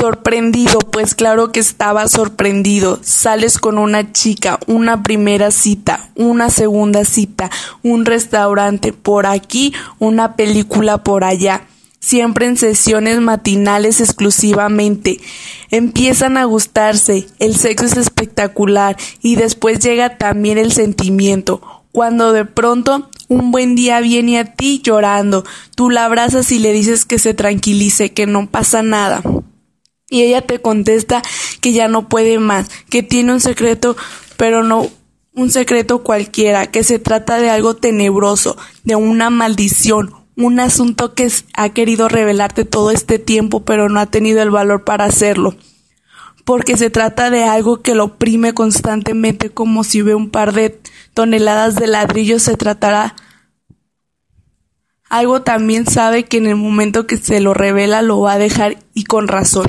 Sorprendido, pues claro que estaba sorprendido. Sales con una chica, una primera cita, una segunda cita, un restaurante por aquí, una película por allá. Siempre en sesiones matinales exclusivamente. Empiezan a gustarse, el sexo es espectacular y después llega también el sentimiento. Cuando de pronto un buen día viene a ti llorando, tú la abrazas y le dices que se tranquilice, que no pasa nada. Y ella te contesta que ya no puede más, que tiene un secreto, pero no un secreto cualquiera, que se trata de algo tenebroso, de una maldición, un asunto que ha querido revelarte todo este tiempo, pero no ha tenido el valor para hacerlo. Porque se trata de algo que lo oprime constantemente como si ve un par de toneladas de ladrillos se tratará algo también sabe que en el momento que se lo revela lo va a dejar y con razón.